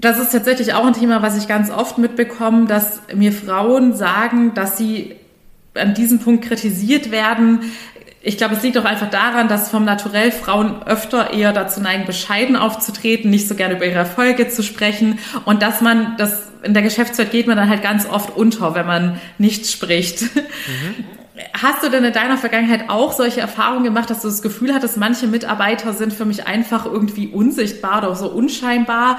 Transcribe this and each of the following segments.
Das ist tatsächlich auch ein Thema, was ich ganz oft mitbekomme, dass mir Frauen sagen, dass sie an diesem Punkt kritisiert werden. Ich glaube, es liegt auch einfach daran, dass vom Naturell Frauen öfter eher dazu neigen, bescheiden aufzutreten, nicht so gerne über ihre Erfolge zu sprechen und dass man das in der Geschäftswelt geht man dann halt ganz oft unter, wenn man nicht spricht. Mhm. Hast du denn in deiner Vergangenheit auch solche Erfahrungen gemacht, dass du das Gefühl hattest, manche Mitarbeiter sind für mich einfach irgendwie unsichtbar oder so unscheinbar?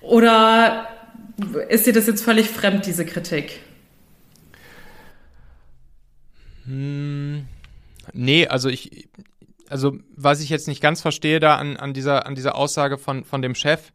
Oder ist dir das jetzt völlig fremd, diese Kritik? Hm, nee, also ich, also was ich jetzt nicht ganz verstehe da an, an, dieser, an dieser Aussage von, von dem Chef,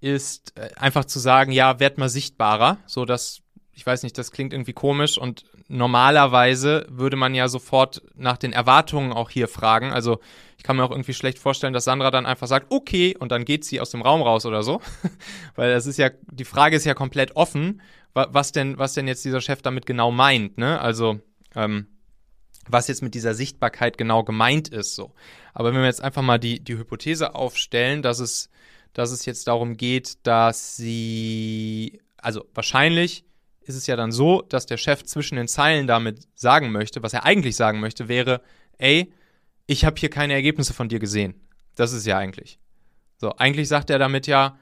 ist äh, einfach zu sagen, ja, werd mal sichtbarer, so dass ich weiß nicht, das klingt irgendwie komisch und normalerweise würde man ja sofort nach den Erwartungen auch hier fragen. Also ich kann mir auch irgendwie schlecht vorstellen, dass Sandra dann einfach sagt, okay, und dann geht sie aus dem Raum raus oder so. Weil das ist ja, die Frage ist ja komplett offen, was denn, was denn jetzt dieser Chef damit genau meint, ne? Also, ähm, was jetzt mit dieser Sichtbarkeit genau gemeint ist, so. Aber wenn wir jetzt einfach mal die, die Hypothese aufstellen, dass es, dass es jetzt darum geht, dass sie, also wahrscheinlich ist es ja dann so, dass der Chef zwischen den Zeilen damit sagen möchte, was er eigentlich sagen möchte, wäre, ey, ich habe hier keine Ergebnisse von dir gesehen. Das ist ja eigentlich. So, eigentlich sagt er damit ja,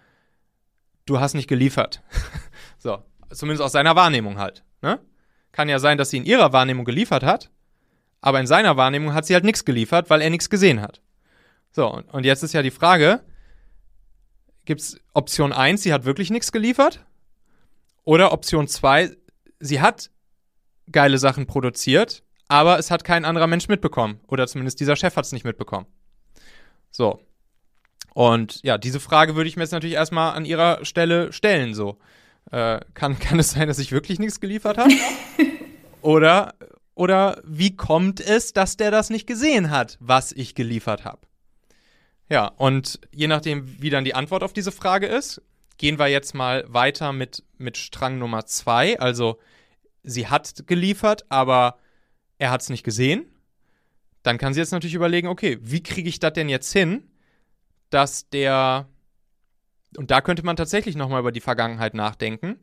du hast nicht geliefert. so, zumindest aus seiner Wahrnehmung halt. Ne? Kann ja sein, dass sie in ihrer Wahrnehmung geliefert hat, aber in seiner Wahrnehmung hat sie halt nichts geliefert, weil er nichts gesehen hat. So, und jetzt ist ja die Frage, gibt es Option 1, sie hat wirklich nichts geliefert? Oder Option 2, sie hat geile Sachen produziert, aber es hat kein anderer Mensch mitbekommen. Oder zumindest dieser Chef hat es nicht mitbekommen. So. Und ja, diese Frage würde ich mir jetzt natürlich erstmal an ihrer Stelle stellen. So. Äh, kann, kann es sein, dass ich wirklich nichts geliefert habe? oder, oder wie kommt es, dass der das nicht gesehen hat, was ich geliefert habe? Ja, und je nachdem, wie dann die Antwort auf diese Frage ist, gehen wir jetzt mal weiter mit, mit Strang Nummer zwei. Also, sie hat geliefert, aber er hat es nicht gesehen. Dann kann sie jetzt natürlich überlegen, okay, wie kriege ich das denn jetzt hin, dass der. Und da könnte man tatsächlich nochmal über die Vergangenheit nachdenken.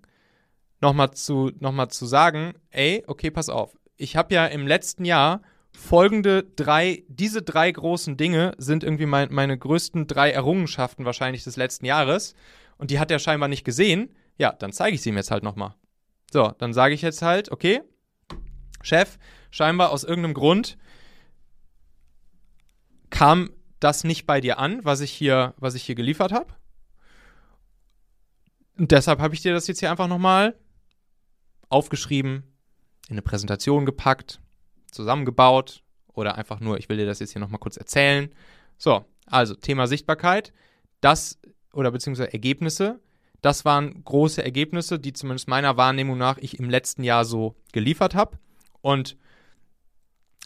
Nochmal zu, noch zu sagen, ey, okay, pass auf. Ich habe ja im letzten Jahr folgende drei, diese drei großen Dinge sind irgendwie mein, meine größten drei Errungenschaften wahrscheinlich des letzten Jahres und die hat er scheinbar nicht gesehen, ja, dann zeige ich sie ihm jetzt halt nochmal. So, dann sage ich jetzt halt, okay, Chef, scheinbar aus irgendeinem Grund kam das nicht bei dir an, was ich hier, was ich hier geliefert habe. Und deshalb habe ich dir das jetzt hier einfach nochmal aufgeschrieben, in eine Präsentation gepackt, zusammengebaut oder einfach nur, ich will dir das jetzt hier nochmal kurz erzählen. So, also Thema Sichtbarkeit. Das oder beziehungsweise Ergebnisse. Das waren große Ergebnisse, die zumindest meiner Wahrnehmung nach ich im letzten Jahr so geliefert habe. Und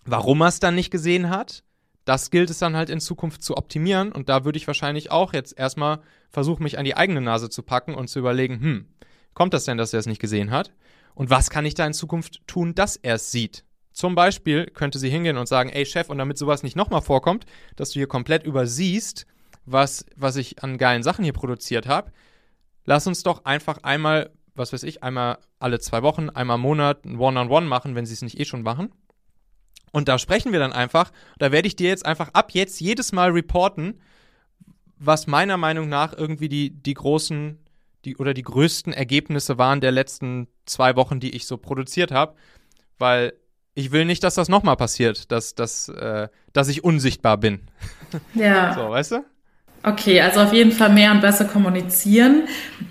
warum er es dann nicht gesehen hat, das gilt es dann halt in Zukunft zu optimieren. Und da würde ich wahrscheinlich auch jetzt erstmal versuchen, mich an die eigene Nase zu packen und zu überlegen, hm, kommt das denn, dass er es nicht gesehen hat? Und was kann ich da in Zukunft tun, dass er es sieht? Zum Beispiel könnte sie hingehen und sagen, ey Chef, und damit sowas nicht nochmal vorkommt, dass du hier komplett übersiehst, was, was ich an geilen Sachen hier produziert habe. Lass uns doch einfach einmal, was weiß ich, einmal alle zwei Wochen, einmal im Monat ein One-on-One -on -One machen, wenn sie es nicht eh schon machen. Und da sprechen wir dann einfach. Da werde ich dir jetzt einfach ab jetzt jedes Mal reporten, was meiner Meinung nach irgendwie die, die großen die, oder die größten Ergebnisse waren der letzten zwei Wochen, die ich so produziert habe. Weil ich will nicht, dass das nochmal passiert, dass, dass, äh, dass ich unsichtbar bin. Ja. so, weißt du? Okay, also auf jeden Fall mehr und besser kommunizieren.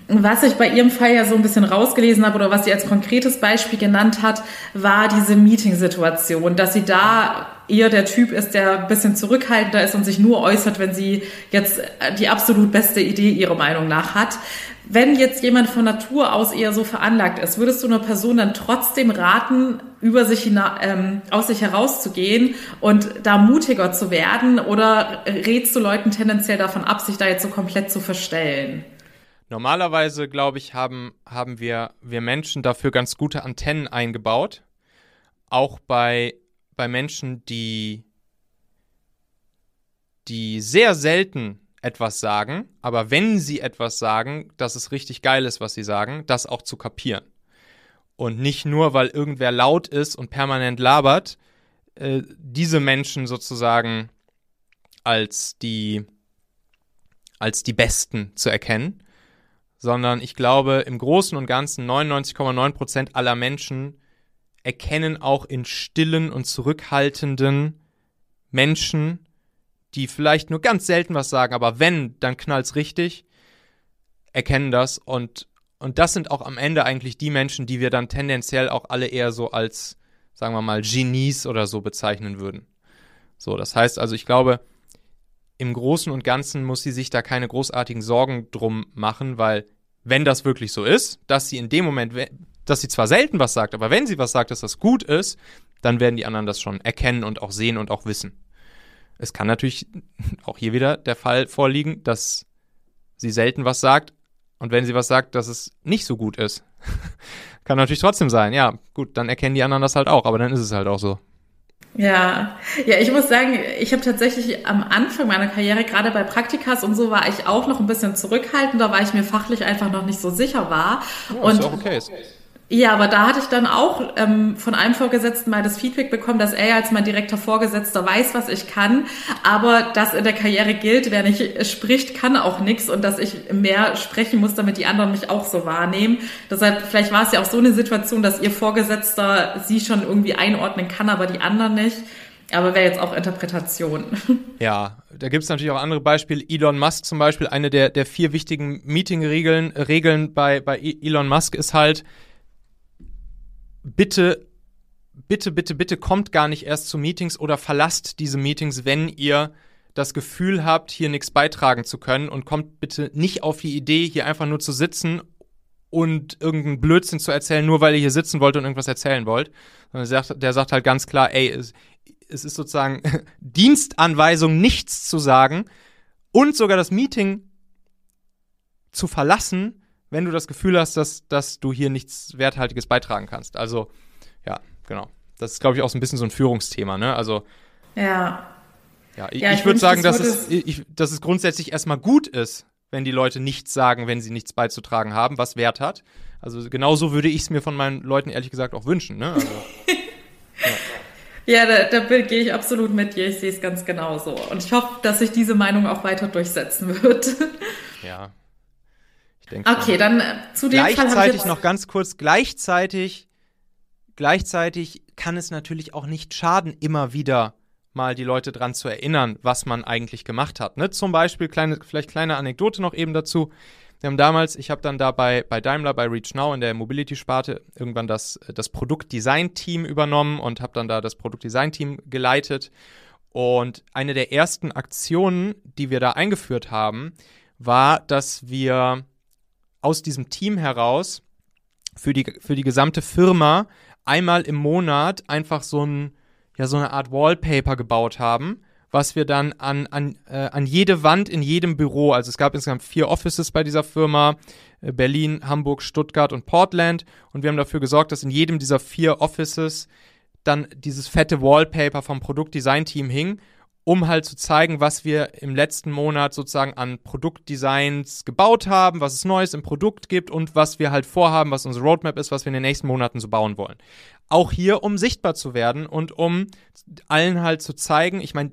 Was ich bei Ihrem Fall ja so ein bisschen rausgelesen habe oder was sie als konkretes Beispiel genannt hat, war diese Meeting-Situation, dass sie da eher der Typ ist, der ein bisschen zurückhaltender ist und sich nur äußert, wenn sie jetzt die absolut beste Idee ihrer Meinung nach hat. Wenn jetzt jemand von Natur aus eher so veranlagt ist, würdest du einer Person dann trotzdem raten, über sich hina ähm, aus sich herauszugehen und da mutiger zu werden? Oder rätst du Leuten tendenziell davon ab, sich da jetzt so komplett zu verstellen? Normalerweise, glaube ich, haben, haben wir, wir Menschen dafür ganz gute Antennen eingebaut. Auch bei, bei Menschen, die, die sehr selten etwas sagen, aber wenn sie etwas sagen, dass es richtig geil ist, was sie sagen, das auch zu kapieren. Und nicht nur, weil irgendwer laut ist und permanent labert, äh, diese Menschen sozusagen als die, als die Besten zu erkennen, sondern ich glaube, im Großen und Ganzen 99,9 Prozent aller Menschen erkennen auch in stillen und zurückhaltenden Menschen, die vielleicht nur ganz selten was sagen, aber wenn, dann knallt's richtig, erkennen das und und das sind auch am Ende eigentlich die Menschen, die wir dann tendenziell auch alle eher so als, sagen wir mal, Genies oder so bezeichnen würden. So, das heißt also, ich glaube, im Großen und Ganzen muss sie sich da keine großartigen Sorgen drum machen, weil wenn das wirklich so ist, dass sie in dem Moment, dass sie zwar selten was sagt, aber wenn sie was sagt, dass das gut ist, dann werden die anderen das schon erkennen und auch sehen und auch wissen. Es kann natürlich auch hier wieder der Fall vorliegen, dass sie selten was sagt und wenn sie was sagt, dass es nicht so gut ist. kann natürlich trotzdem sein. Ja, gut, dann erkennen die anderen das halt auch, aber dann ist es halt auch so. Ja, ja, ich muss sagen, ich habe tatsächlich am Anfang meiner Karriere, gerade bei Praktikas und so, war ich auch noch ein bisschen zurückhaltender, weil ich mir fachlich einfach noch nicht so sicher war. Ja, und ist auch okay. Ja, aber da hatte ich dann auch ähm, von einem Vorgesetzten mal das Feedback bekommen, dass er als mein direkter Vorgesetzter weiß, was ich kann, aber dass in der Karriere gilt, wer nicht spricht, kann auch nichts und dass ich mehr sprechen muss, damit die anderen mich auch so wahrnehmen. Deshalb, vielleicht war es ja auch so eine Situation, dass ihr Vorgesetzter sie schon irgendwie einordnen kann, aber die anderen nicht. Aber wäre jetzt auch Interpretation. Ja, da gibt es natürlich auch andere Beispiele. Elon Musk zum Beispiel, eine der, der vier wichtigen Meeting-Regeln Regeln bei, bei Elon Musk ist halt, bitte, bitte, bitte, bitte kommt gar nicht erst zu Meetings oder verlasst diese Meetings, wenn ihr das Gefühl habt, hier nichts beitragen zu können und kommt bitte nicht auf die Idee, hier einfach nur zu sitzen und irgendeinen Blödsinn zu erzählen, nur weil ihr hier sitzen wollt und irgendwas erzählen wollt. Der sagt, der sagt halt ganz klar, ey, es, es ist sozusagen Dienstanweisung, nichts zu sagen und sogar das Meeting zu verlassen, wenn du das Gefühl hast, dass, dass du hier nichts Werthaltiges beitragen kannst. Also, ja, genau. Das ist, glaube ich, auch so ein bisschen so ein Führungsthema, ne? Also. Ja. Ja, ich, ja, ich, ich würde sagen, dass es, ich, dass es grundsätzlich erstmal gut ist, wenn die Leute nichts sagen, wenn sie nichts beizutragen haben, was Wert hat. Also genauso würde ich es mir von meinen Leuten ehrlich gesagt auch wünschen. Ne? Also, ja. ja, da, da gehe ich absolut mit dir. Ich sehe es ganz genauso. Und ich hoffe, dass sich diese Meinung auch weiter durchsetzen wird. Ja, denke okay, dann äh, zu dem gleichzeitig Fall Gleichzeitig noch ganz kurz, gleichzeitig, gleichzeitig kann es natürlich auch nicht schaden, immer wieder mal die Leute dran zu erinnern, was man eigentlich gemacht hat. Ne? Zum Beispiel, kleine, vielleicht kleine Anekdote noch eben dazu. Wir haben damals, ich habe dann da bei, bei Daimler, bei Reach Now in der Mobility-Sparte irgendwann das, das Produktdesign-Team übernommen und habe dann da das Produktdesign-Team geleitet. Und eine der ersten Aktionen, die wir da eingeführt haben, war, dass wir aus diesem Team heraus für die, für die gesamte Firma einmal im Monat einfach so, ein, ja, so eine Art Wallpaper gebaut haben, was wir dann an, an, äh, an jede Wand in jedem Büro, also es gab insgesamt vier Offices bei dieser Firma, äh, Berlin, Hamburg, Stuttgart und Portland, und wir haben dafür gesorgt, dass in jedem dieser vier Offices dann dieses fette Wallpaper vom Produktdesign-Team hing um halt zu zeigen, was wir im letzten Monat sozusagen an Produktdesigns gebaut haben, was es Neues im Produkt gibt und was wir halt vorhaben, was unsere Roadmap ist, was wir in den nächsten Monaten so bauen wollen. Auch hier, um sichtbar zu werden und um allen halt zu zeigen, ich meine,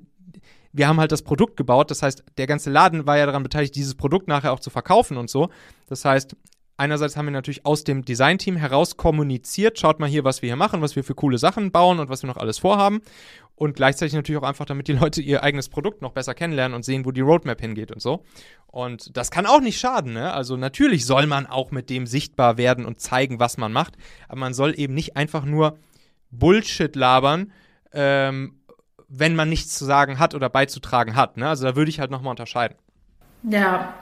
wir haben halt das Produkt gebaut, das heißt, der ganze Laden war ja daran beteiligt, dieses Produkt nachher auch zu verkaufen und so. Das heißt, einerseits haben wir natürlich aus dem Designteam heraus kommuniziert, schaut mal hier, was wir hier machen, was wir für coole Sachen bauen und was wir noch alles vorhaben. Und gleichzeitig natürlich auch einfach, damit die Leute ihr eigenes Produkt noch besser kennenlernen und sehen, wo die Roadmap hingeht und so. Und das kann auch nicht schaden, ne? Also natürlich soll man auch mit dem sichtbar werden und zeigen, was man macht. Aber man soll eben nicht einfach nur Bullshit labern, ähm, wenn man nichts zu sagen hat oder beizutragen hat. Ne? Also da würde ich halt nochmal unterscheiden. Ja,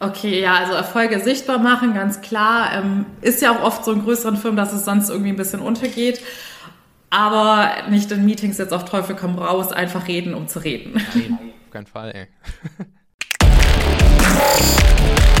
Okay, ja, also Erfolge sichtbar machen, ganz klar. Ähm, ist ja auch oft so in größeren Firmen, dass es sonst irgendwie ein bisschen untergeht. Aber nicht in Meetings jetzt auf Teufel komm raus, einfach reden, um zu reden. Nein, auf keinen Fall, ey.